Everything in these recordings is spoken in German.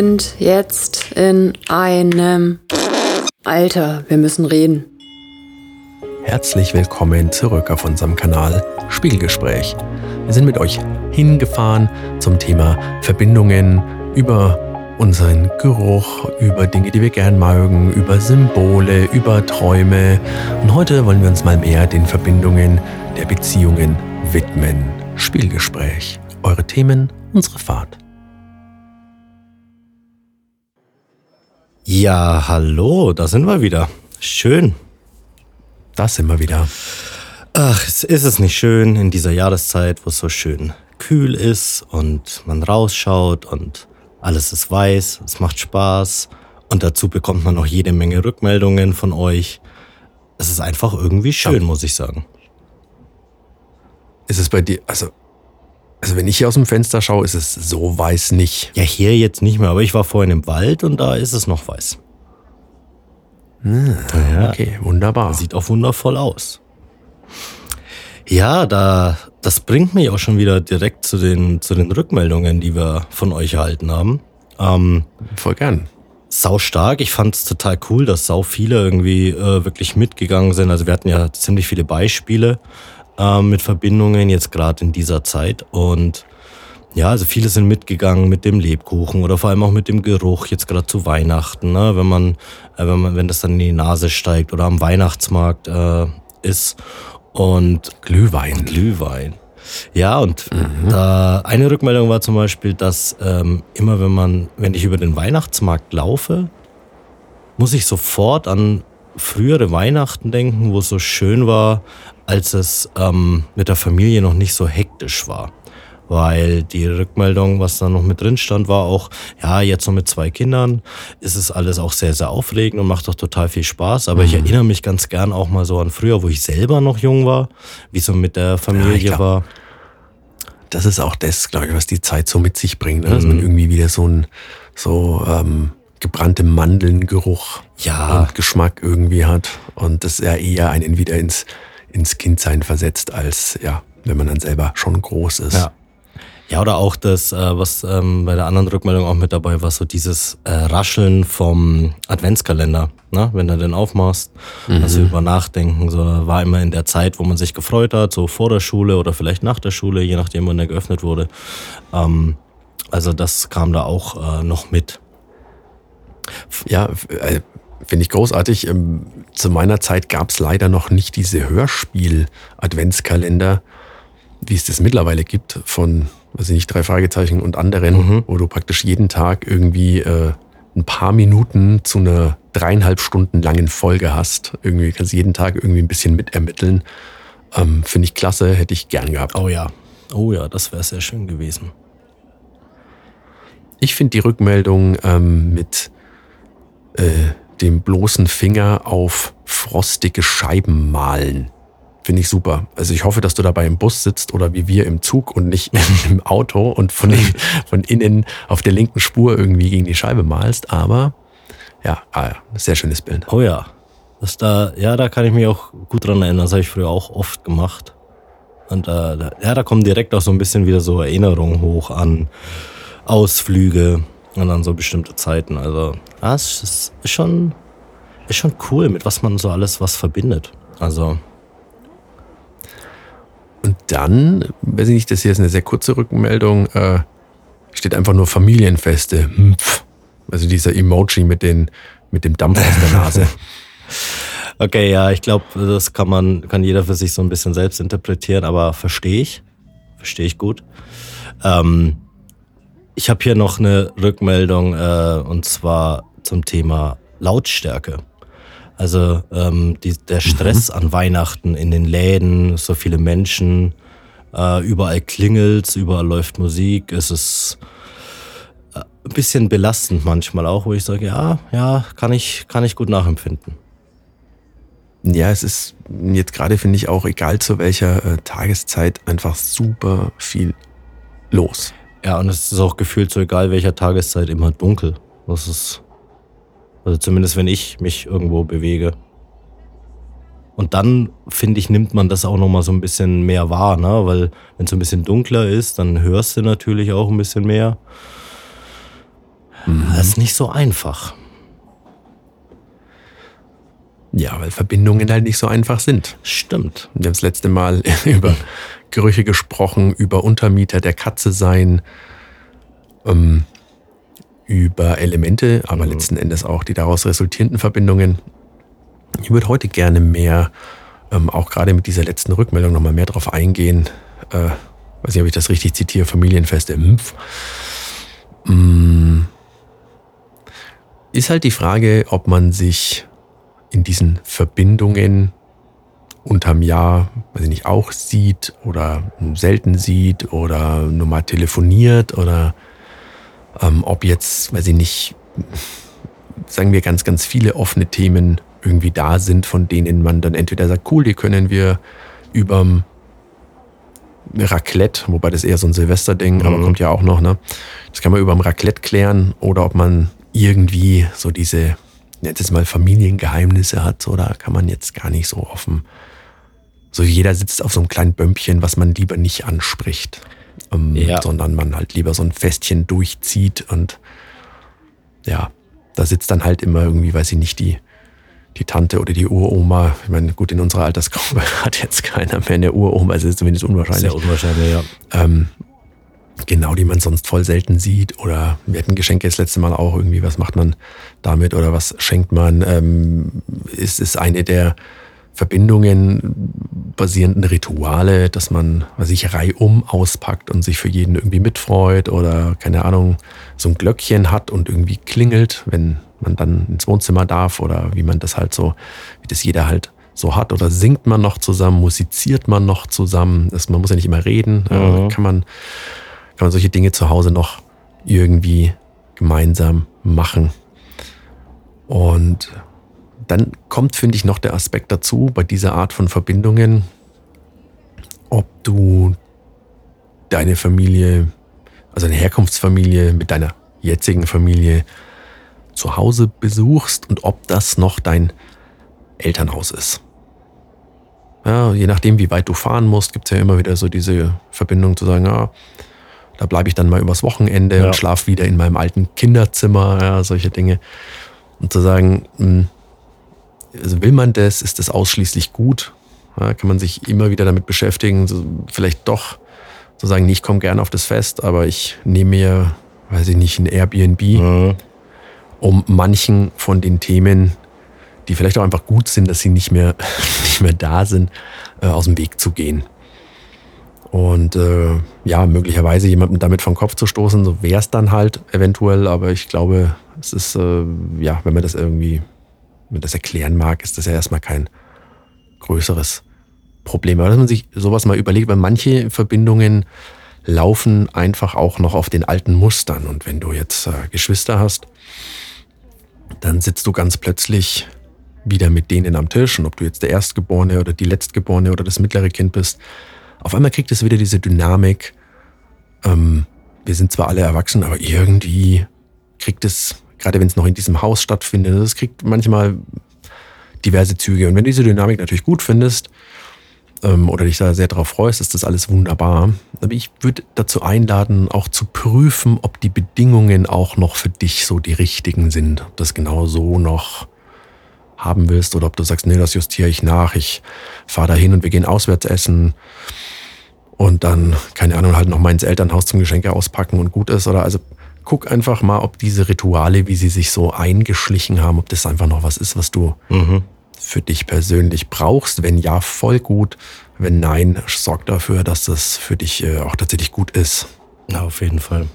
sind jetzt in einem... Alter, wir müssen reden. Herzlich willkommen zurück auf unserem Kanal Spiegelgespräch. Wir sind mit euch hingefahren zum Thema Verbindungen über unseren Geruch, über Dinge, die wir gern mögen, über Symbole, über Träume. Und heute wollen wir uns mal mehr den Verbindungen der Beziehungen widmen. Spielgespräch. Eure Themen, unsere Fahrt. Ja, hallo, da sind wir wieder. Schön. Da sind wir wieder. Ach, ist es nicht schön in dieser Jahreszeit, wo es so schön kühl ist und man rausschaut und alles ist weiß, es macht Spaß und dazu bekommt man auch jede Menge Rückmeldungen von euch. Es ist einfach irgendwie schön, ja. muss ich sagen. Ist es bei dir, also, also wenn ich hier aus dem Fenster schaue, ist es so weiß nicht. Ja, hier jetzt nicht mehr, aber ich war vorhin im Wald und da ist es noch weiß. Hm, ja, okay, wunderbar. Sieht auch wundervoll aus. Ja, da, das bringt mich auch schon wieder direkt zu den, zu den Rückmeldungen, die wir von euch erhalten haben. Ähm, Voll gern. Sau stark. Ich fand es total cool, dass sau viele irgendwie äh, wirklich mitgegangen sind. Also wir hatten ja ziemlich viele Beispiele äh, mit Verbindungen jetzt gerade in dieser Zeit und ja, also viele sind mitgegangen mit dem Lebkuchen oder vor allem auch mit dem Geruch jetzt gerade zu Weihnachten, ne? wenn man, äh, wenn man, wenn das dann in die Nase steigt oder am Weihnachtsmarkt äh, ist und Glühwein. Glühwein. Ja, und mhm. da eine Rückmeldung war zum Beispiel, dass ähm, immer wenn man, wenn ich über den Weihnachtsmarkt laufe, muss ich sofort an frühere Weihnachten denken, wo es so schön war, als es ähm, mit der Familie noch nicht so hektisch war weil die Rückmeldung, was da noch mit drin stand, war auch, ja, jetzt noch mit zwei Kindern ist es alles auch sehr, sehr aufregend und macht doch total viel Spaß. Aber mhm. ich erinnere mich ganz gern auch mal so an früher, wo ich selber noch jung war, wie so mit der Familie ja, glaub, war. Das ist auch das, glaube ich, was die Zeit so mit sich bringt, ne? dass man mhm. irgendwie wieder so ein, so, ähm, gebrannte Mandelngeruch ja. und Geschmack irgendwie hat. Und das ja eher einen wieder ins, ins Kindsein versetzt, als ja, wenn man dann selber schon groß ist. Ja. Ja, oder auch das, äh, was ähm, bei der anderen Rückmeldung auch mit dabei war, so dieses äh, Rascheln vom Adventskalender, ne? wenn du den aufmachst, mhm. also über Nachdenken. So war immer in der Zeit, wo man sich gefreut hat, so vor der Schule oder vielleicht nach der Schule, je nachdem, wann der geöffnet wurde. Ähm, also das kam da auch äh, noch mit. Ja, äh, finde ich großartig. Ähm, zu meiner Zeit gab es leider noch nicht diese Hörspiel-Adventskalender, wie es das mittlerweile gibt von weiß ich nicht, drei Fragezeichen und anderen, mhm. wo du praktisch jeden Tag irgendwie äh, ein paar Minuten zu einer dreieinhalb Stunden langen Folge hast. Irgendwie kannst du jeden Tag irgendwie ein bisschen mitermitteln. Ähm, Finde ich klasse, hätte ich gern gehabt. Oh ja, oh ja, das wäre sehr schön gewesen. Ich finde die Rückmeldung ähm, mit äh, dem bloßen Finger auf frostige Scheiben malen Finde ich super. Also ich hoffe, dass du dabei im Bus sitzt oder wie wir im Zug und nicht im Auto und von, von innen auf der linken Spur irgendwie gegen die Scheibe malst. Aber ja, ah, sehr schönes Bild. Oh ja. Das da, ja, da kann ich mich auch gut dran erinnern. Das habe ich früher auch oft gemacht. Und äh, ja, da kommen direkt auch so ein bisschen wieder so Erinnerungen hoch an Ausflüge und an so bestimmte Zeiten. Also, ja, es ist schon, ist schon cool, mit was man so alles was verbindet. Also, und dann, weiß ich nicht, das hier ist eine sehr kurze Rückmeldung, äh, steht einfach nur Familienfeste. Mpf. Also dieser Emoji mit, den, mit dem Dampf aus der Nase. okay, ja, ich glaube, das kann man, kann jeder für sich so ein bisschen selbst interpretieren, aber verstehe ich. Verstehe ich gut. Ähm, ich habe hier noch eine Rückmeldung äh, und zwar zum Thema Lautstärke. Also ähm, die, der Stress mhm. an Weihnachten in den Läden, so viele Menschen, äh, überall klingelt's, überall läuft Musik. Es ist äh, ein bisschen belastend manchmal auch, wo ich sage, ja, ja, kann ich, kann ich gut nachempfinden. Ja, es ist jetzt gerade, finde ich, auch egal zu welcher äh, Tageszeit einfach super viel los. Ja, und es ist auch gefühlt so egal welcher Tageszeit immer dunkel. Das ist also zumindest wenn ich mich irgendwo bewege. Und dann, finde ich, nimmt man das auch nochmal so ein bisschen mehr wahr, ne? Weil wenn es so ein bisschen dunkler ist, dann hörst du natürlich auch ein bisschen mehr. Das ist nicht so einfach. Ja, weil Verbindungen halt nicht so einfach sind. Stimmt. Wir haben das letzte Mal über Gerüche gesprochen, über Untermieter der Katze sein, ähm, über Elemente, aber Mhm. letzten Endes auch die daraus resultierenden Verbindungen. Ich würde heute gerne mehr, ähm, auch gerade mit dieser letzten Rückmeldung nochmal mehr drauf eingehen. Äh, weiß nicht, ob ich das richtig zitiere, Familienfeste. Mpf. Mm. Ist halt die Frage, ob man sich in diesen Verbindungen unterm Jahr, weiß ich nicht, auch sieht oder selten sieht oder nur mal telefoniert oder ähm, ob jetzt, weiß ich nicht, sagen wir ganz, ganz viele offene Themen irgendwie da sind, von denen man dann entweder sagt, cool, die können wir überm Raclette, wobei das eher so ein Silvesterding, aber Mhm. kommt ja auch noch, ne? Das kann man überm Raclette klären oder ob man irgendwie so diese, es mal Familiengeheimnisse hat, oder kann man jetzt gar nicht so offen. So jeder sitzt auf so einem kleinen Bömpchen, was man lieber nicht anspricht, ähm, Ja. sondern man halt lieber so ein Festchen durchzieht und ja, da sitzt dann halt immer irgendwie, weiß ich nicht, die, die Tante oder die Uroma. Ich meine, gut, in unserer Altersgruppe hat jetzt keiner mehr eine Uroma, also ist zumindest unwahrscheinlich. Sehr unwahrscheinlich, ja. Ähm, genau, die man sonst voll selten sieht. Oder wir hatten Geschenke das letzte Mal auch irgendwie, was macht man damit oder was schenkt man? Ähm, ist es eine der Verbindungen basierenden Rituale, dass man, was ich, reihum auspackt und sich für jeden irgendwie mitfreut oder keine Ahnung, so ein Glöckchen hat und irgendwie klingelt, wenn man dann ins Wohnzimmer darf oder wie man das halt so, wie das jeder halt so hat. Oder singt man noch zusammen, musiziert man noch zusammen, das, man muss ja nicht immer reden, äh, kann man kann man solche Dinge zu Hause noch irgendwie gemeinsam machen. Und dann kommt, finde ich, noch der Aspekt dazu bei dieser Art von Verbindungen, ob du deine Familie, also eine Herkunftsfamilie mit deiner jetzigen Familie zu Hause besuchst und ob das noch dein Elternhaus ist. Ja, je nachdem, wie weit du fahren musst, gibt es ja immer wieder so diese Verbindung zu sagen, ja, da bleibe ich dann mal übers Wochenende Ja. und schlafe wieder in meinem alten Kinderzimmer, ja, solche Dinge. Und zu sagen, mh, also will man das, ist das ausschließlich gut? Ja, kann man sich immer wieder damit beschäftigen, so vielleicht doch zu sagen, nee, ich komme gerne auf das Fest, aber ich nehme mir, weiß ich nicht, ein Airbnb, Mhm. um manchen von den Themen, die vielleicht auch einfach gut sind, dass sie nicht mehr, nicht mehr da sind, äh, aus dem Weg zu gehen. Und äh, ja, möglicherweise jemandem damit vom Kopf zu stoßen, so wäre es dann halt eventuell, aber ich glaube, es ist, äh, ja, wenn man das irgendwie, man das erklären mag, ist das ja erstmal kein größeres Problem. Aber dass man sich sowas mal überlegt, weil manche Verbindungen laufen einfach auch noch auf den alten Mustern. Und wenn du jetzt äh, Geschwister hast, dann sitzt du ganz plötzlich wieder mit denen am Tisch. Und ob du jetzt der Erstgeborene oder die Letztgeborene oder das mittlere Kind bist, auf einmal kriegt es wieder diese Dynamik. Ähm, wir sind zwar alle erwachsen, aber irgendwie kriegt es, gerade wenn es noch in diesem Haus stattfindet, es kriegt manchmal diverse Züge. Und wenn du diese Dynamik natürlich gut findest ähm, oder dich da sehr drauf freust, ist das alles wunderbar. Aber ich würde dazu einladen, auch zu prüfen, ob die Bedingungen auch noch für dich so die richtigen sind. Ob das genau so noch haben willst oder ob du sagst, nee, das justiere ich nach. Ich fahre da hin und wir gehen auswärts essen und dann, keine Ahnung, halt noch mal ins Elternhaus zum Geschenke auspacken und gut ist. Oder also guck einfach mal, ob diese Rituale, wie sie sich so eingeschlichen haben, ob das einfach noch was ist, was du Mhm. für dich persönlich brauchst. Wenn ja, voll gut. Wenn nein, sorg dafür, dass das für dich äh, auch tatsächlich gut ist. Ja, auf jeden Fall.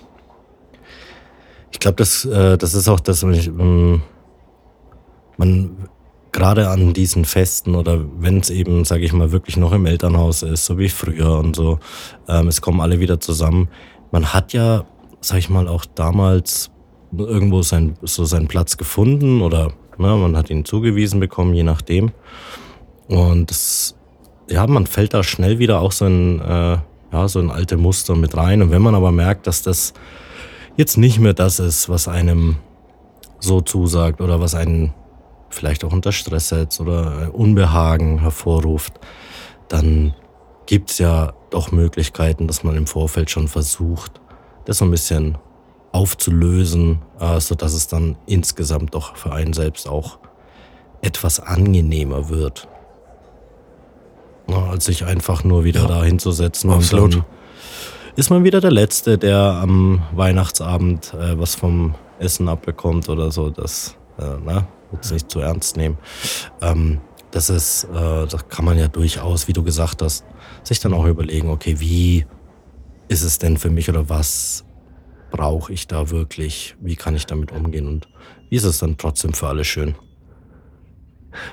Ich glaube, das, äh, das ist auch das, ich, ähm, man gerade an diesen Festen oder wenn es eben, sage ich mal, wirklich noch im Elternhaus ist, so wie früher und so, ähm, es kommen alle wieder zusammen. Man hat ja, sag ich mal, auch damals irgendwo sein, so seinen Platz gefunden oder ne, man hat ihn zugewiesen bekommen, je nachdem. Und das, ja, man fällt da schnell wieder auch so in, äh, ja, so in alte Muster mit rein. Und wenn man aber merkt, dass das jetzt nicht mehr das ist, was einem so zusagt oder was einen vielleicht auch unter Stress setzt oder Unbehagen hervorruft, dann gibt's ja doch Möglichkeiten, dass man im Vorfeld schon versucht, das so ein bisschen aufzulösen, äh, sodass es dann insgesamt doch für einen selbst auch etwas angenehmer wird. Als sich einfach nur wieder Ja. da hinzusetzen Absolut. ist man wieder der Letzte, der am Weihnachtsabend äh, was vom Essen abbekommt oder so. Das äh, ne, jetzt nicht zu ernst nehmen. Ähm, das ist, äh, das kann man ja durchaus, wie du gesagt hast, sich dann auch überlegen, okay, wie ist es denn für mich oder was brauche ich da wirklich? Wie kann ich damit umgehen und wie ist es dann trotzdem für alle schön?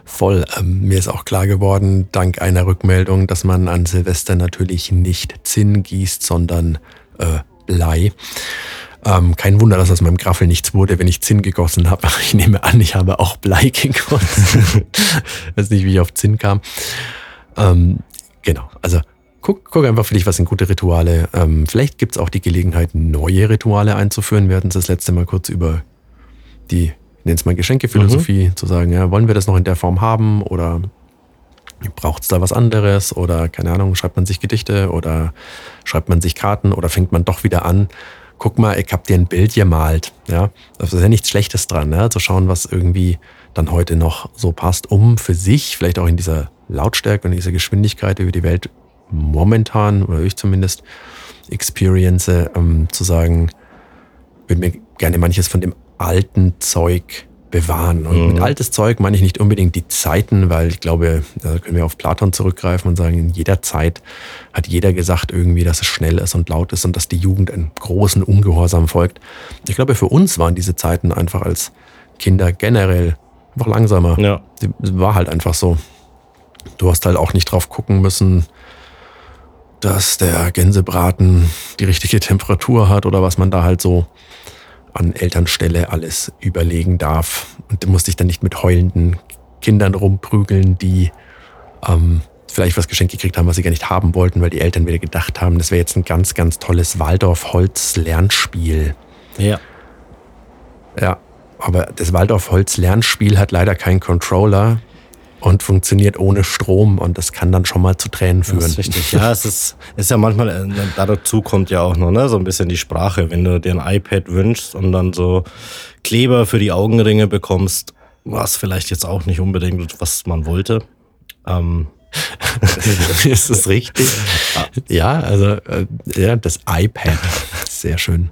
Voll. Ähm, mir ist auch klar geworden, dank einer Rückmeldung, dass man an Silvester natürlich nicht Zinn gießt, sondern äh, Blei. Ähm, kein Wunder, dass aus meinem Graffel nichts wurde, wenn ich Zinn gegossen habe. Ich nehme an, ich habe auch Blei gegossen. Weiß nicht, wie ich auf Zinn kam. Ähm, genau, also guck, guck einfach für dich, was sind gute Rituale. Ähm, vielleicht gibt es auch die Gelegenheit, neue Rituale einzuführen. Wir hatten es das letzte Mal kurz über die, ich nenne es mal Geschenkephilosophie, zu sagen, ja, wollen wir das noch in der Form haben oder braucht es da was anderes oder keine Ahnung, schreibt man sich Gedichte oder schreibt man sich Karten oder fängt man doch wieder an, guck mal, ich hab dir ein Bild gemalt, ja, das ist ja nichts Schlechtes dran, ja, zu schauen, was irgendwie dann heute noch so passt, um für sich, vielleicht auch in dieser Lautstärke und dieser Geschwindigkeit, wie wir die Welt momentan, oder ich zumindest, experience, ähm, zu sagen, würde mir gerne manches von dem alten Zeug bewahren. Und Mhm. mit altes Zeug meine ich nicht unbedingt die Zeiten, weil ich glaube, da können wir auf Platon zurückgreifen und sagen, in jeder Zeit hat jeder gesagt irgendwie, dass es schnell ist und laut ist und dass die Jugend einen großen Ungehorsam folgt. Ich glaube, für uns waren diese Zeiten einfach als Kinder generell einfach langsamer. Ja. Es war halt einfach so. Du hast halt auch nicht drauf gucken müssen, dass der Gänsebraten die richtige Temperatur hat oder was man da halt so an Elternstelle alles überlegen darf. Und du musst dich dann nicht mit heulenden Kindern rumprügeln, die ähm, vielleicht was geschenkt gekriegt haben, was sie gar nicht haben wollten, weil die Eltern wieder gedacht haben, das wäre jetzt ein ganz, ganz tolles Waldorf-Holz-Lernspiel. Ja. Ja, aber das Waldorf-Holz-Lernspiel hat leider keinen Controller und funktioniert ohne Strom und das kann dann schon mal zu Tränen führen. Das ist richtig. Ja, es ist, ist ja manchmal, äh, dazu kommt ja auch noch ne, so ein bisschen die Sprache. Wenn du dir ein iPad wünschst und dann so Kleber für die Augenringe bekommst, was vielleicht jetzt auch nicht unbedingt, was man wollte. Ähm, ist das richtig? Ja, also äh, ja, das iPad. Sehr schön.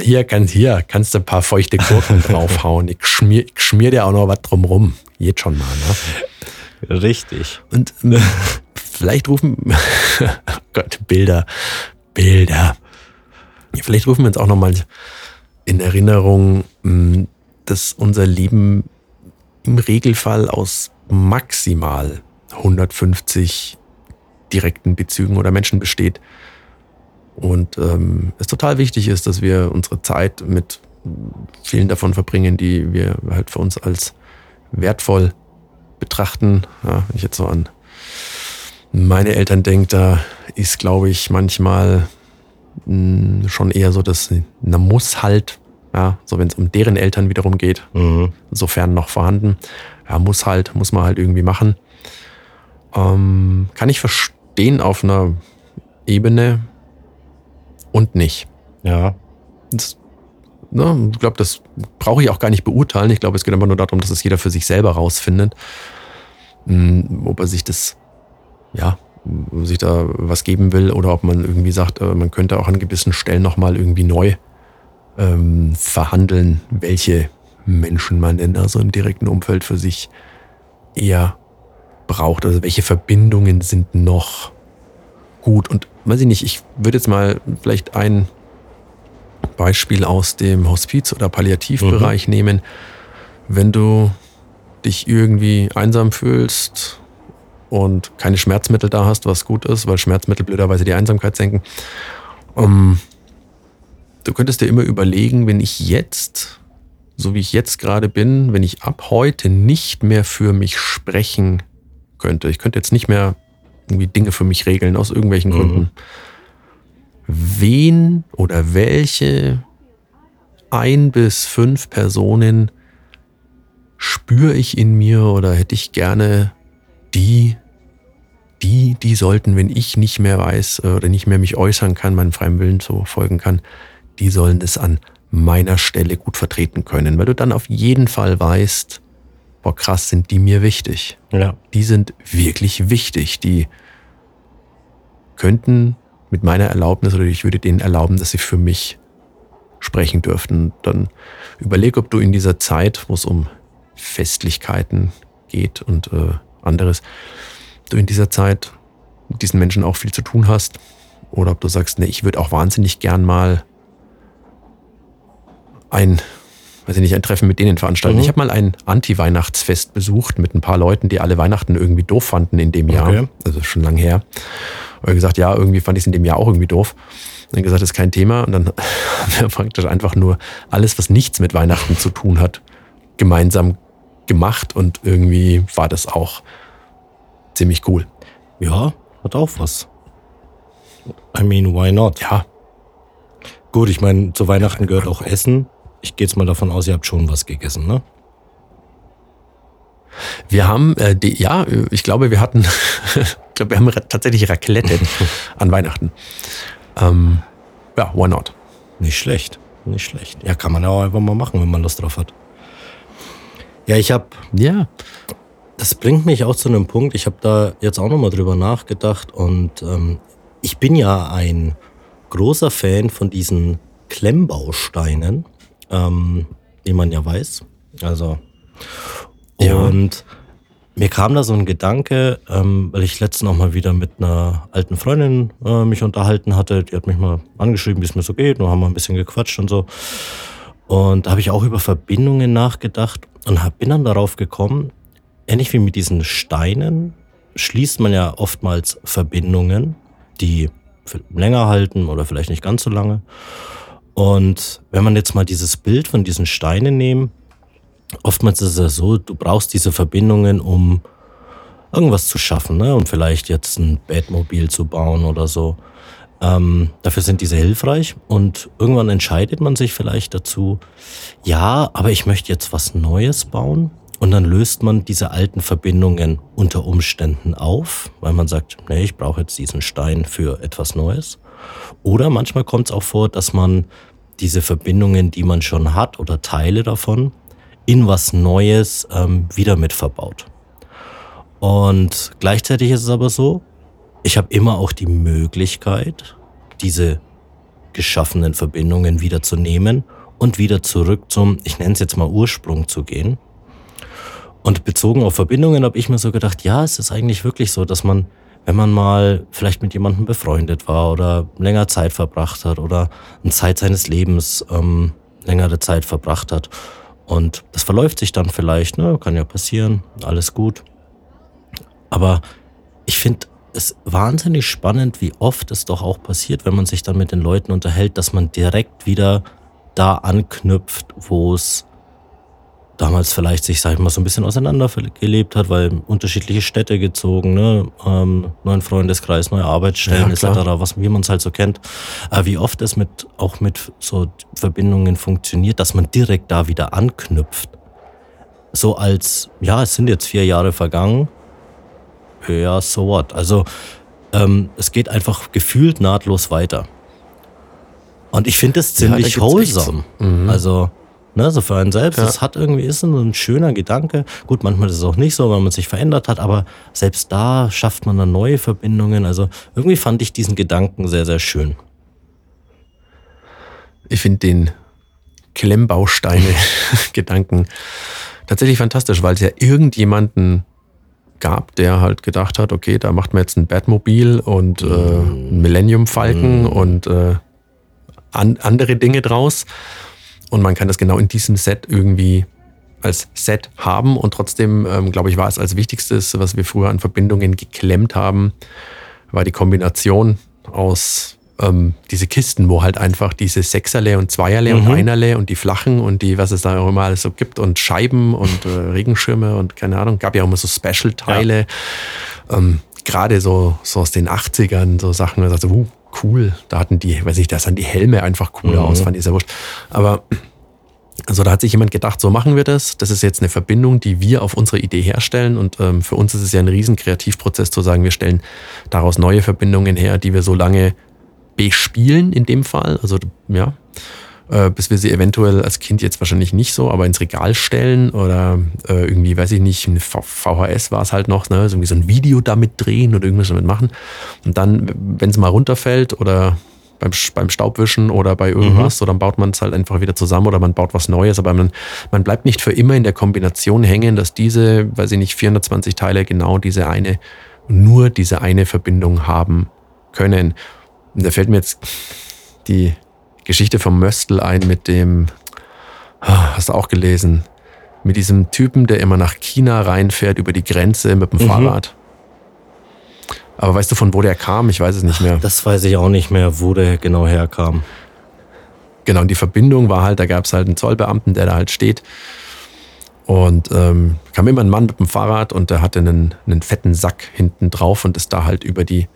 Hier, kann, hier kannst du ein paar feuchte Gurken draufhauen. Ich schmier, ich schmier dir auch noch was drumrum. Jetzt schon mal. Ne? richtig. Und ähm, vielleicht rufen, oh Gott, Bilder, Bilder. Vielleicht rufen wir uns auch noch mal in Erinnerung, mh, dass unser Leben im Regelfall aus maximal 150 direkten Bezügen oder Menschen besteht. Und ähm, es total wichtig ist, dass wir unsere Zeit mit vielen davon verbringen, die wir halt für uns als wertvoll betrachten. Ja, wenn ich jetzt so an meine Eltern denke, da ist, glaube ich, manchmal mh, schon eher so, dass na muss halt, ja, so wenn es um deren Eltern wiederum geht, Mhm. sofern noch vorhanden, ja, muss halt, muss man halt irgendwie machen. Ähm, kann ich verstehen auf einer Ebene und nicht. Ja. Das, ne, ich glaube, das brauche ich auch gar nicht beurteilen. Ich glaube, es geht einfach nur darum, dass es jeder für sich selber rausfindet, mh, ob er sich das, ja, sich da was geben will oder ob man irgendwie sagt, äh, man könnte auch an gewissen Stellen nochmal irgendwie neu ähm, verhandeln, welche Menschen man denn da so im direkten Umfeld für sich eher braucht. Also welche Verbindungen sind noch gut. Und weiß ich nicht, ich würde jetzt mal vielleicht ein Beispiel aus dem Hospiz- oder Palliativbereich nehmen. Wenn du dich irgendwie einsam fühlst und keine Schmerzmittel da hast, was gut ist, weil Schmerzmittel blöderweise die Einsamkeit senken, um, du könntest dir immer überlegen, wenn ich jetzt, so wie ich jetzt gerade bin, wenn ich ab heute nicht mehr für mich sprechen könnte, ich könnte jetzt nicht mehr irgendwie Dinge für mich regeln, aus irgendwelchen Mhm. Gründen. Wen oder welche ein bis fünf Personen spüre ich in mir oder hätte ich gerne die, die, die sollten, wenn ich nicht mehr weiß äh, oder nicht mehr mich äußern kann, meinem freien Willen so folgen kann, die sollen das an meiner Stelle gut vertreten können, weil du dann auf jeden Fall weißt, boah krass, sind die mir wichtig. Ja. Die sind wirklich wichtig. Die könnten mit meiner Erlaubnis oder ich würde denen erlauben, dass sie für mich sprechen dürften. Dann überleg, ob du in dieser Zeit, wo es um Festlichkeiten geht und äh, anderes, du in dieser Zeit mit diesen Menschen auch viel zu tun hast. Oder ob du sagst, nee, ich würde auch wahnsinnig gern mal ein, weiß ich nicht, ein Treffen mit denen veranstalten. Mhm. Ich habe mal ein Anti-Weihnachtsfest besucht mit ein paar Leuten, die alle Weihnachten irgendwie doof fanden in dem Jahr. Okay. Also schon lang her. Und gesagt, ja, irgendwie fand ich es in dem Jahr auch irgendwie doof. Und dann gesagt, das ist kein Thema. Und dann haben wir praktisch einfach nur alles, was nichts mit Weihnachten zu tun hat, gemeinsam gemacht. Und irgendwie war das auch ziemlich cool. Ja, hat auch was. I mean, why not? Ja, Gut, ich meine, zu Weihnachten gehört auch Essen. Ich gehe jetzt mal davon aus, ihr habt schon was gegessen, ne? Wir haben, äh, die, ja, ich glaube, wir hatten, ich glaube, wir haben tatsächlich Raclette an Weihnachten. Ähm, ja, why not? Nicht schlecht, nicht schlecht. Ja, kann man ja auch einfach mal machen, wenn man Lust drauf hat. Ja, ich habe, Ja, das bringt mich auch zu einem Punkt. Ich habe da jetzt auch nochmal drüber nachgedacht und ähm, ich bin ja ein großer Fan von diesen Klemmbausteinen, ähm, wie man ja weiß. Also Ja. und mir kam da so ein Gedanke, ähm, weil ich letztens auch mal wieder mit einer alten Freundin äh, mich unterhalten hatte. Die hat mich mal angeschrieben, wie es mir so geht. Und haben wir ein bisschen gequatscht und so. Und da habe ich auch über Verbindungen nachgedacht und hab, bin dann darauf gekommen, ähnlich wie mit diesen Steinen, schließt man ja oftmals Verbindungen, die länger halten oder vielleicht nicht ganz so lange. Und wenn man jetzt mal dieses Bild von diesen Steinen nehmen, oftmals ist es ja so, du brauchst diese Verbindungen, um irgendwas zu schaffen, ne? um vielleicht jetzt ein Bettmobil zu bauen oder so. Ähm, dafür sind diese hilfreich und irgendwann entscheidet man sich vielleicht dazu, ja, aber ich möchte jetzt was Neues bauen und dann löst man diese alten Verbindungen unter Umständen auf, weil man sagt, nee, ich brauche jetzt diesen Stein für etwas Neues. Oder manchmal kommt es auch vor, dass man diese Verbindungen, die man schon hat oder Teile davon, in was Neues ähm, wieder mit verbaut. Und gleichzeitig ist es aber so, ich habe immer auch die Möglichkeit, diese geschaffenen Verbindungen wieder zu nehmen und wieder zurück zum, ich nenne es jetzt mal Ursprung zu gehen. Und bezogen auf Verbindungen habe ich mir so gedacht, ja, es ist eigentlich wirklich so, dass man, wenn man mal vielleicht mit jemandem befreundet war oder länger Zeit verbracht hat oder eine Zeit seines Lebens ähm, längere Zeit verbracht hat und das verläuft sich dann vielleicht, ne, kann ja passieren, alles gut. Aber ich finde es wahnsinnig spannend, wie oft es doch auch passiert, wenn man sich dann mit den Leuten unterhält, dass man direkt wieder da anknüpft, wo es damals vielleicht sich, sag ich mal, so ein bisschen auseinandergelebt hat, weil unterschiedliche Städte gezogen, ne, ähm, neuen Freundeskreis, neue Arbeitsstellen Ja, etc., was wie man es halt so kennt. Aber wie oft es mit auch mit so Verbindungen funktioniert, dass man direkt da wieder anknüpft. So als, ja, es sind jetzt vier Jahre vergangen. Ja, so what? Also ähm, es geht einfach gefühlt nahtlos weiter. Und ich finde es Ja, ziemlich so- wholesome. Also, ne, so für einen selbst, Ja. es hat irgendwie, ist ein schöner Gedanke. Gut, manchmal ist es auch nicht so, weil man sich verändert hat, aber selbst da schafft man dann neue Verbindungen. Also irgendwie fand ich diesen Gedanken sehr, sehr schön. ich finde den Klemmbausteine-Gedanken tatsächlich fantastisch, weil es ja irgendjemanden gab, der halt gedacht hat, okay, da macht man jetzt ein Batmobil und äh, ein Millennium Falcon und äh, an, andere Dinge draus. Und man kann das genau in diesem Set irgendwie als Set haben. Und trotzdem, ähm, glaube ich, war es als wichtigstes, was wir früher an Verbindungen geklemmt haben, war die Kombination aus ähm, diese Kisten, wo halt einfach diese Sechserle und Zweierle und Einerle und die flachen und die, was es da auch immer alles so gibt und Scheiben und äh, Regenschirme und keine Ahnung, gab ja auch immer so Special-Teile. Ähm, Gerade so, so aus den 80ern, so Sachen, wo man sagt, so, uh, cool, da hatten die, weiß ich, da sahen die Helme einfach cooler Mhm. aus, fand ich sehr wurscht. Aber also da hat sich jemand gedacht, so machen wir das. Das ist jetzt eine Verbindung, die wir auf unsere Idee herstellen. Und ähm, für uns ist es ja ein riesen Kreativprozess zu sagen, wir stellen daraus neue Verbindungen her, die wir so lange bespielen in dem Fall. Also ja, äh, bis wir sie eventuell als Kind jetzt wahrscheinlich nicht so, aber ins Regal stellen oder äh, irgendwie, weiß ich nicht, eine VHS war es halt noch, ne, so irgendwie so ein Video damit drehen oder irgendwas damit machen. Und dann, wenn es mal runterfällt oder beim, beim Staubwischen oder bei irgendwas, mhm. so dann baut man es halt einfach wieder zusammen oder man baut was Neues, aber man, man bleibt nicht für immer in der Kombination hängen, dass diese, weiß ich nicht, 420 Teile genau diese eine, nur diese eine Verbindung haben können. Und da fällt mir jetzt die Geschichte vom Möstl ein mit dem, ah, hast du auch gelesen, mit diesem Typen, der immer nach China reinfährt über die Grenze mit dem mhm. Fahrrad. Aber weißt du, von wo der kam? Ich weiß es nicht mehr. Das weiß ich auch nicht mehr, wo der genau herkam. Genau, und die Verbindung war halt, da gab es halt einen Zollbeamten, der da halt steht. Und ähm, kam immer ein Mann mit dem Fahrrad und der hatte einen, einen fetten Sack hinten drauf und ist da halt über die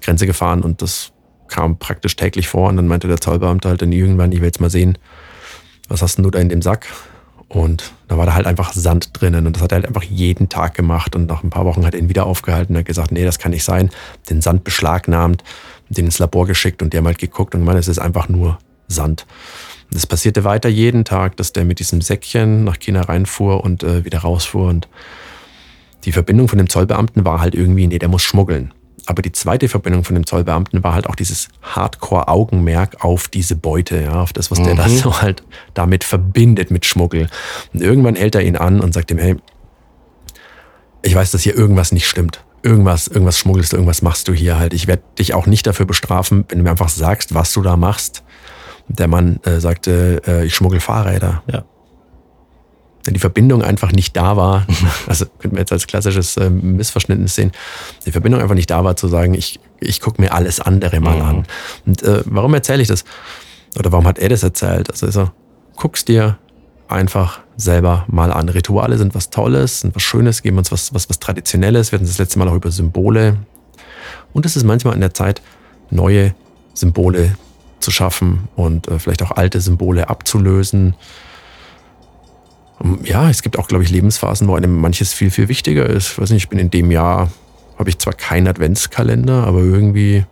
Grenze gefahren. Und das kam praktisch täglich vor. Und dann meinte der Zollbeamte halt dann irgendwann, ich will jetzt mal sehen, was hast denn du da in dem Sack? Und da war da halt einfach Sand drinnen und das hat er halt einfach jeden Tag gemacht. Und nach ein paar Wochen hat er ihn wieder aufgehalten und hat gesagt, nee, das kann nicht sein. Den Sand beschlagnahmt, den ins Labor geschickt und die haben halt geguckt und gemeint, es ist einfach nur Sand. Und das passierte weiter jeden Tag, dass der mit diesem Säckchen nach China reinfuhr und äh, wieder rausfuhr. Und die Verbindung von dem Zollbeamten war halt irgendwie, nee, der muss schmuggeln. Aber die zweite Verbindung von dem Zollbeamten war halt auch dieses Hardcore-Augenmerk auf diese Beute, ja, auf das, was mhm. der da so halt damit verbindet mit Schmuggel. Und irgendwann hält er ihn an und sagt ihm, hey, ich weiß, dass hier irgendwas nicht stimmt. Irgendwas, irgendwas schmuggelst du, irgendwas machst du hier halt. Ich werde dich auch nicht dafür bestrafen, wenn du mir einfach sagst, was du da machst. Der Mann äh, sagte, äh, ich schmuggel Fahrräder. Ja die Verbindung einfach nicht da war, also könnten wir jetzt als klassisches äh, Missverständnis sehen, die Verbindung einfach nicht da war zu sagen, ich, ich gucke mir alles andere mal mhm. an. Und äh, warum erzähle ich das? Oder warum hat er das erzählt? Also, also guck's dir einfach selber mal an. Rituale sind was Tolles, sind was Schönes, geben uns was, was, was Traditionelles. Wir hatten das letzte Mal auch über Symbole. Und es ist manchmal an der Zeit, neue Symbole zu schaffen und äh, vielleicht auch alte Symbole abzulösen ja, es gibt auch, glaube ich, Lebensphasen, wo einem manches viel, viel wichtiger ist. Ich weiß nicht, ich bin in dem Jahr, habe ich zwar keinen Adventskalender, aber irgendwie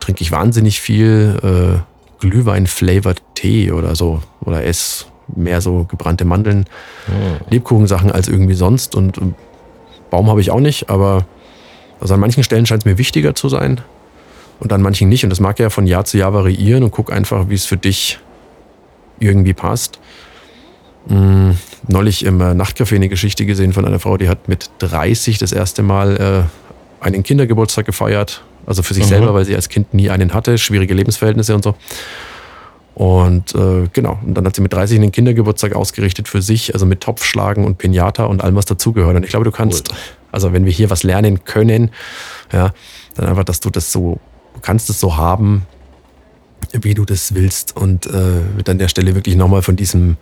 trinke ich wahnsinnig viel äh, Glühwein-flavored Tee oder so. Oder esse mehr so gebrannte Mandeln, oh. Lebkuchensachen als irgendwie sonst. Und äh, Baum habe ich auch nicht, aber also an manchen Stellen scheint es mir wichtiger zu sein und an manchen nicht. Und das mag ja von Jahr zu Jahr variieren und guck einfach, wie es für dich irgendwie passt. Mh, neulich im äh, Nachtcafé eine Geschichte gesehen von einer Frau, die hat mit 30 das erste Mal äh, einen Kindergeburtstag gefeiert. Also für sich mhm. selber, weil sie als Kind nie einen hatte, schwierige Lebensverhältnisse und so. Und äh, genau, und dann hat sie mit 30 einen Kindergeburtstag ausgerichtet für sich, also mit Topfschlagen und Pinata und allem, was dazugehört. Und ich glaube, du kannst, cool. also wenn wir hier was lernen können, ja, dann einfach, dass du das so, du kannst es so haben, wie du das willst. Und äh, wird an der Stelle wirklich nochmal von diesem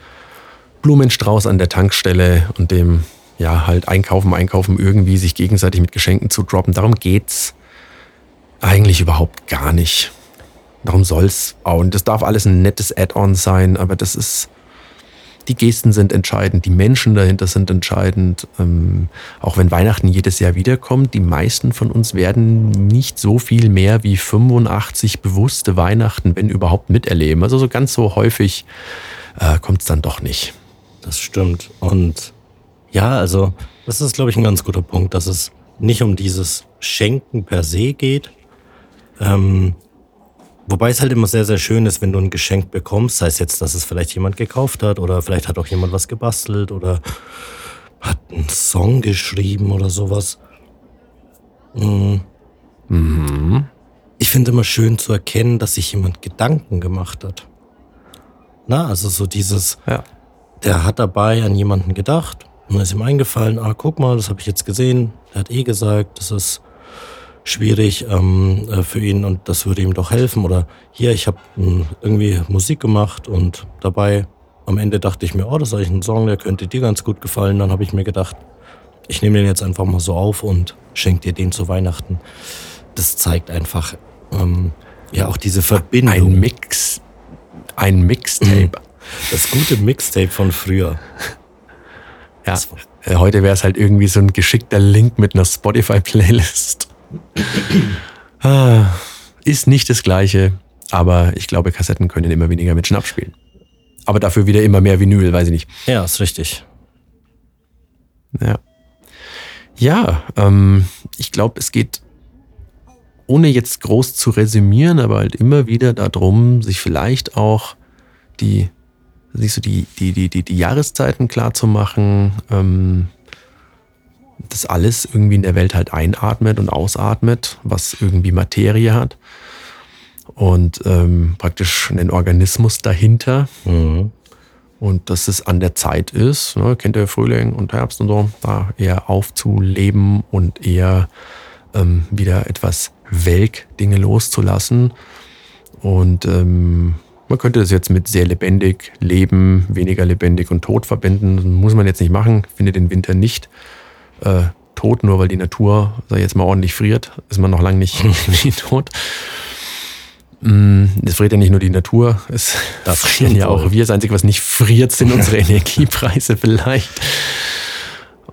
Blumenstrauß an der Tankstelle und dem, ja, halt einkaufen, einkaufen, irgendwie sich gegenseitig mit Geschenken zu droppen. Darum geht's eigentlich überhaupt gar nicht. Darum soll's auch. Und das darf alles ein nettes Add-on sein, aber das ist, die Gesten sind entscheidend, die Menschen dahinter sind entscheidend. Ähm, auch wenn Weihnachten jedes Jahr wiederkommt, die meisten von uns werden nicht so viel mehr wie 85 bewusste Weihnachten, wenn überhaupt, miterleben. Also so ganz so häufig äh, kommt dann doch nicht. Das stimmt. Und ja, also das ist, glaube ich, ein ganz guter Punkt, dass es nicht um dieses Schenken per se geht. Ähm, wobei es halt immer sehr, sehr schön ist, wenn du ein Geschenk bekommst, sei es jetzt, dass es vielleicht jemand gekauft hat oder vielleicht hat auch jemand was gebastelt oder hat einen Song geschrieben oder sowas. Mhm. Mhm. Ich finde immer schön zu erkennen, dass sich jemand Gedanken gemacht hat. Na, also so dieses, ja der hat dabei an jemanden gedacht und dann ist ihm eingefallen, ah, guck mal, das habe ich jetzt gesehen. Er hat eh gesagt, das ist schwierig ähm, äh, für ihn und das würde ihm doch helfen. Oder hier, ich habe hm, irgendwie Musik gemacht und dabei am Ende dachte ich mir, oh, das ist eigentlich ein Song, der könnte dir ganz gut gefallen. Dann habe ich mir gedacht, ich nehme den jetzt einfach mal so auf und schenke dir den zu Weihnachten. Das zeigt einfach ähm, ja auch diese Verbindung. Ein Mix, ein Mixtape. Das gute Mixtape von früher. Ja, äh, heute wäre es halt irgendwie so ein geschickter Link mit einer Spotify-Playlist. ah, ist nicht das Gleiche, Aber ich glaube, Kassetten können immer weniger Menschen abspielen. Aber dafür wieder immer mehr Vinyl, weiß ich nicht. Ja, ist richtig. Ja. Ja, ähm, ich glaube, es geht, ohne jetzt groß zu resümieren, aber halt immer wieder darum, sich vielleicht auch die, sich so die, die, die, die, die Jahreszeiten klar zu machen, ähm, dass alles irgendwie in der Welt halt einatmet und ausatmet, was irgendwie Materie hat. Und ähm, praktisch einen Organismus dahinter. Mhm. Und dass es an der Zeit ist, ne, kennt ihr Frühling und Herbst und so, da eher aufzuleben und eher ähm, wieder etwas welk Dinge loszulassen. Und ähm, man könnte das jetzt mit sehr lebendig, Leben, weniger lebendig und tot verbinden. Das muss man jetzt nicht machen. Ich finde den Winter nicht äh, tot, nur weil die Natur, sag ich jetzt mal, ordentlich friert, ist man noch lange nicht, nicht tot. Mm, Es friert ja nicht nur die Natur, es Das frieren ja auch wir. Das Einzige, was nicht friert, sind unsere Energiepreise vielleicht.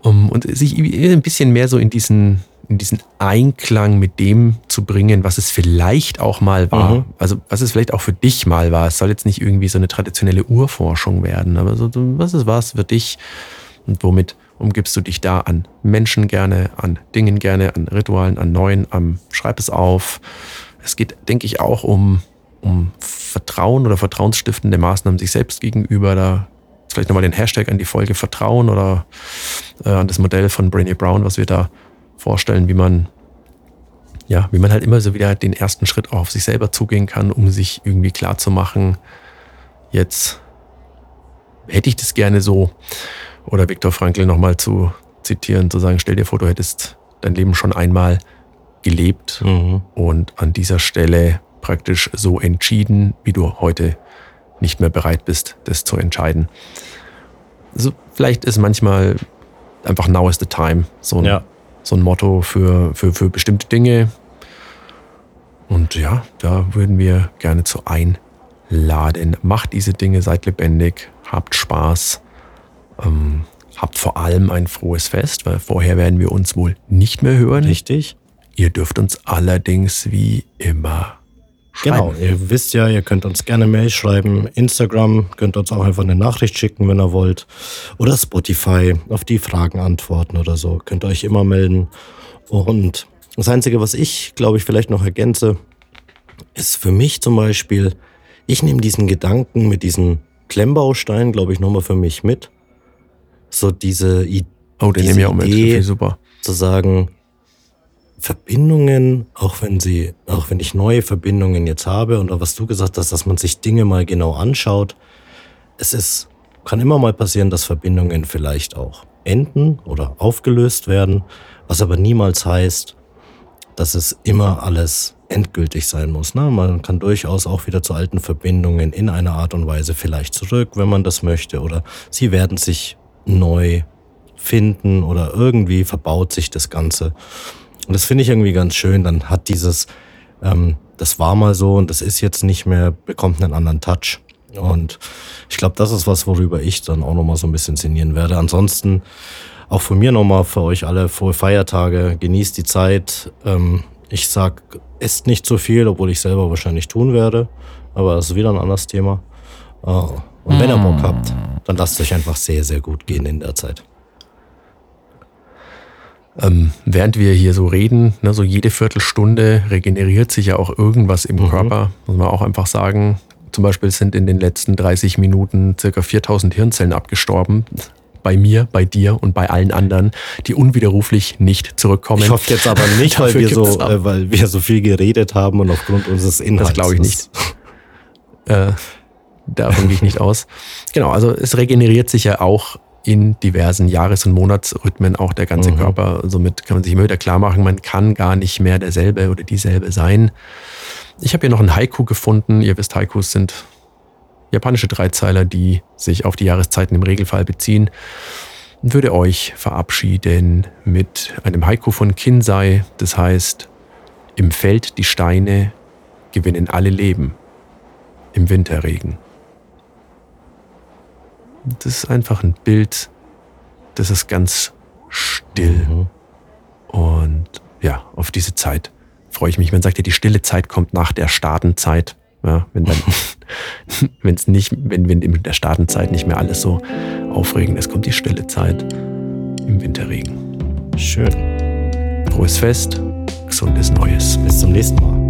Um, und sich ein bisschen mehr so in diesen, in diesen Einklang mit dem zu bringen, was es vielleicht auch mal war. Mhm. Also was es vielleicht auch für dich mal war. Es soll jetzt nicht irgendwie so eine traditionelle Urforschung werden, aber so, was es war für dich und womit umgibst du dich da an Menschen gerne, an Dingen gerne, an Ritualen, an Neuen, am Schreib es auf. Es geht, denke ich, auch um, um Vertrauen oder vertrauensstiftende Maßnahmen sich selbst gegenüber. Da vielleicht nochmal den Hashtag an die Folge Vertrauen oder äh, an das Modell von Brainy Brown, was wir da vorstellen, wie man ja, wie man halt immer so wieder den ersten Schritt auch auf sich selber zugehen kann, um sich irgendwie klar zu machen, jetzt hätte ich das gerne so. Oder Viktor Frankl nochmal zu zitieren, zu sagen, stell dir vor, du hättest dein Leben schon einmal gelebt Mhm. und an dieser Stelle praktisch so entschieden, wie du heute nicht mehr bereit bist, das zu entscheiden. Also vielleicht ist manchmal einfach now is the time so ein, Ja. so ein Motto für, für, für bestimmte Dinge. Und ja, da würden wir gerne zu einladen. Macht diese Dinge, seid lebendig, habt Spaß, ähm, habt vor allem ein frohes Fest, weil vorher werden wir uns wohl nicht mehr hören. Richtig. Ihr dürft uns allerdings wie immer Genau, ihr wisst ja, ihr könnt uns gerne Mail schreiben, Instagram, könnt uns auch einfach eine Nachricht schicken, wenn ihr wollt. Oder Spotify, auf die Fragen antworten oder so. Könnt ihr euch immer melden. Und das Einzige, was ich, glaube ich, vielleicht noch ergänze, ist für mich zum Beispiel, ich nehme diesen Gedanken mit diesen Klemmbausteinen, glaube ich, nochmal für mich mit. So diese Idee Oh, den diese nehmen wir auch mit. Super. zu sagen, Verbindungen, auch wenn sie, auch wenn ich neue Verbindungen jetzt habe und was du gesagt hast, dass man sich Dinge mal genau anschaut, es ist, kann immer mal passieren, dass Verbindungen vielleicht auch enden oder aufgelöst werden, was aber niemals heißt, dass es immer alles endgültig sein muss. Ne? Man kann durchaus auch wieder zu alten Verbindungen in einer Art und Weise vielleicht zurück, wenn man das möchte, oder sie werden sich neu finden oder irgendwie verbaut sich das Ganze. Und das finde ich irgendwie ganz schön. Dann hat dieses, ähm, das war mal so und das ist jetzt nicht mehr, bekommt einen anderen Touch. Und ich glaube, das ist was, worüber ich dann auch nochmal so ein bisschen sinnieren werde. Ansonsten auch von mir nochmal für euch alle frohe Feiertage. Genießt die Zeit. Ähm, ich sag, esst nicht zu viel, obwohl ich selber wahrscheinlich tun werde. Aber das ist wieder ein anderes Thema. Äh, und wenn ihr Bock habt, dann lasst euch einfach sehr, sehr gut gehen in der Zeit. Ähm, während wir hier so reden, ne, so jede Viertelstunde regeneriert sich ja auch irgendwas im Mhm. Körper, muss man auch einfach sagen. Zum Beispiel sind in den letzten 30 Minuten circa 4000 Hirnzellen abgestorben. Bei mir, bei dir und bei allen anderen, die unwiderruflich nicht zurückkommen. Ich hoffe jetzt aber nicht, weil wir, so, äh, weil wir so viel geredet haben und aufgrund unseres Inhalts. Das glaube ich nicht. Äh, davon gehe ich nicht aus. Genau, also es regeneriert sich ja auch in diversen Jahres- und Monatsrhythmen auch der ganze Mhm. Körper. Somit kann man sich immer wieder klar machen, man kann gar nicht mehr derselbe oder dieselbe sein. Ich habe hier noch ein Haiku gefunden. Ihr wisst, Haikus sind japanische Dreizeiler, die sich auf die Jahreszeiten im Regelfall beziehen. Und würde euch verabschieden mit einem Haiku von Kinsei. Das heißt, im Feld die Steine gewinnen alle Leben im Winterregen. Das ist einfach ein Bild, das ist ganz still. Mhm. Und ja, auf diese Zeit freue ich mich. Man sagt ja, die stille Zeit kommt nach der Startenzeit. Ja, wenn dann, wenn es nicht, wenn, wenn in der Startenzeit nicht mehr alles so aufregend ist, kommt die stille Zeit im Winterregen. Schön. Frohes Fest, gesundes Neues. Bis zum nächsten Mal.